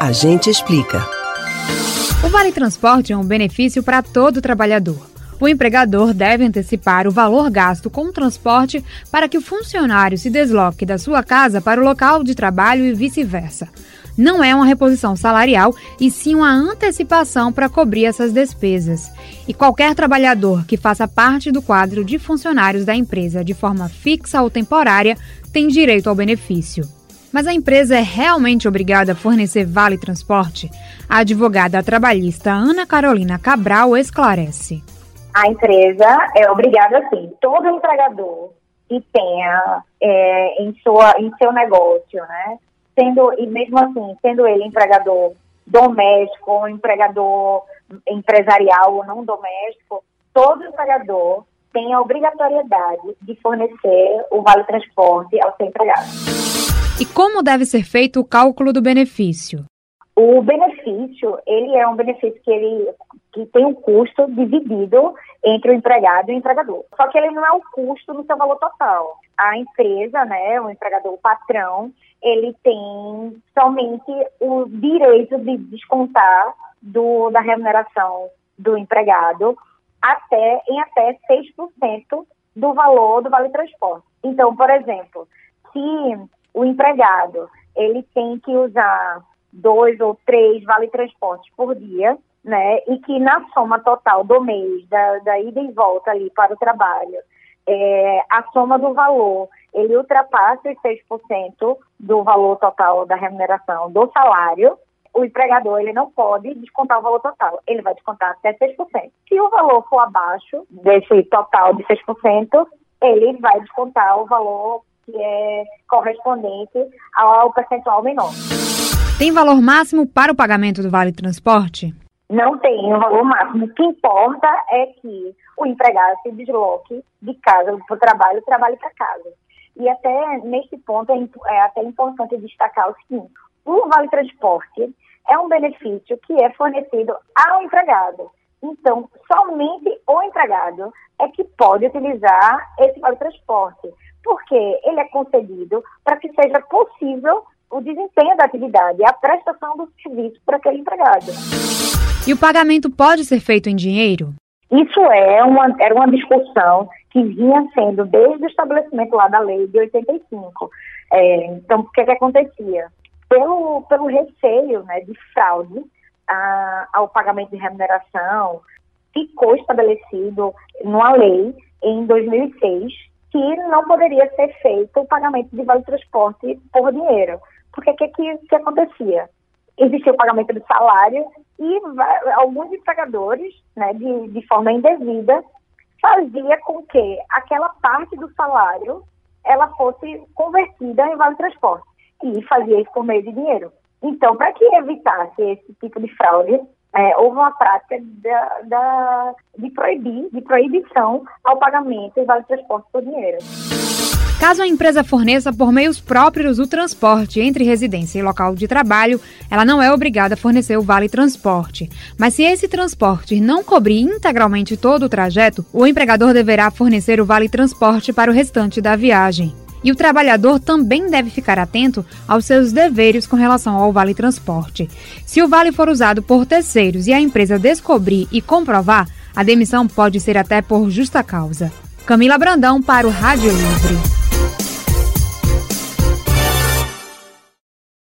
A gente explica. O Vale Transporte é um benefício para todo trabalhador. O empregador deve antecipar o valor gasto com o transporte para que o funcionário se desloque da sua casa para o local de trabalho e vice-versa. Não é uma reposição salarial, e sim uma antecipação para cobrir essas despesas. E qualquer trabalhador que faça parte do quadro de funcionários da empresa de forma fixa ou temporária tem direito ao benefício. Mas a empresa é realmente obrigada a fornecer vale transporte? A advogada trabalhista Ana Carolina Cabral esclarece a empresa é obrigada, sim, todo empregador que tenha é, em, sua, em seu negócio, né, sendo, e mesmo assim, sendo ele empregador doméstico, ou empregador empresarial ou não doméstico, todo empregador tem a obrigatoriedade de fornecer o vale transporte ao seu empregado. E como deve ser feito o cálculo do benefício? O benefício, ele é um benefício que ele que tem um custo dividido entre o empregado e o empregador. Só que ele não é o custo no seu valor total. A empresa, né, o empregador, o patrão, ele tem somente o direito de descontar do, da remuneração do empregado até em até 6% do valor do vale transporte. Então, por exemplo, se o empregado ele tem que usar dois ou três vale transportes por dia, né? E que na soma total do mês, da, da ida e volta ali para o trabalho, é, a soma do valor, ele ultrapassa os 6% do valor total da remuneração do salário, o empregador ele não pode descontar o valor total, ele vai descontar até 6%. Se o valor for abaixo desse total de 6%, ele vai descontar o valor que é correspondente ao percentual menor. Tem valor máximo para o pagamento do Vale Transporte? Não tem um valor máximo. O que importa é que o empregado se desloque de casa para o trabalho, trabalhe para casa. E até neste ponto é, é até importante destacar o seguinte: o Vale Transporte é um benefício que é fornecido ao empregado. Então, somente o empregado é que pode utilizar esse Vale Transporte, porque ele é concedido para que seja possível o desempenho da atividade, a prestação do serviço para aquele empregado. E o pagamento pode ser feito em dinheiro? Isso é uma, era uma discussão que vinha sendo desde o estabelecimento lá da lei de 85. É, então, o que, é que acontecia? Pelo, pelo receio né, de fraude a, ao pagamento de remuneração, ficou estabelecido numa lei em 2006 que não poderia ser feito o pagamento de vale transporte por dinheiro. Porque o que, que, que acontecia? Existia o pagamento do salário e alguns empregadores, né, de, de forma indevida, fazia com que aquela parte do salário ela fosse convertida em vale transporte e fazia isso por meio de dinheiro. Então, para que evitasse esse tipo de fraude, é, houve uma prática da, da, de proibir, de proibição ao pagamento de vale transporte por dinheiro. Caso a empresa forneça por meios próprios o transporte entre residência e local de trabalho, ela não é obrigada a fornecer o vale transporte. Mas se esse transporte não cobrir integralmente todo o trajeto, o empregador deverá fornecer o vale transporte para o restante da viagem. E o trabalhador também deve ficar atento aos seus deveres com relação ao vale transporte. Se o vale for usado por terceiros e a empresa descobrir e comprovar, a demissão pode ser até por justa causa. Camila Brandão para o Rádio Livre.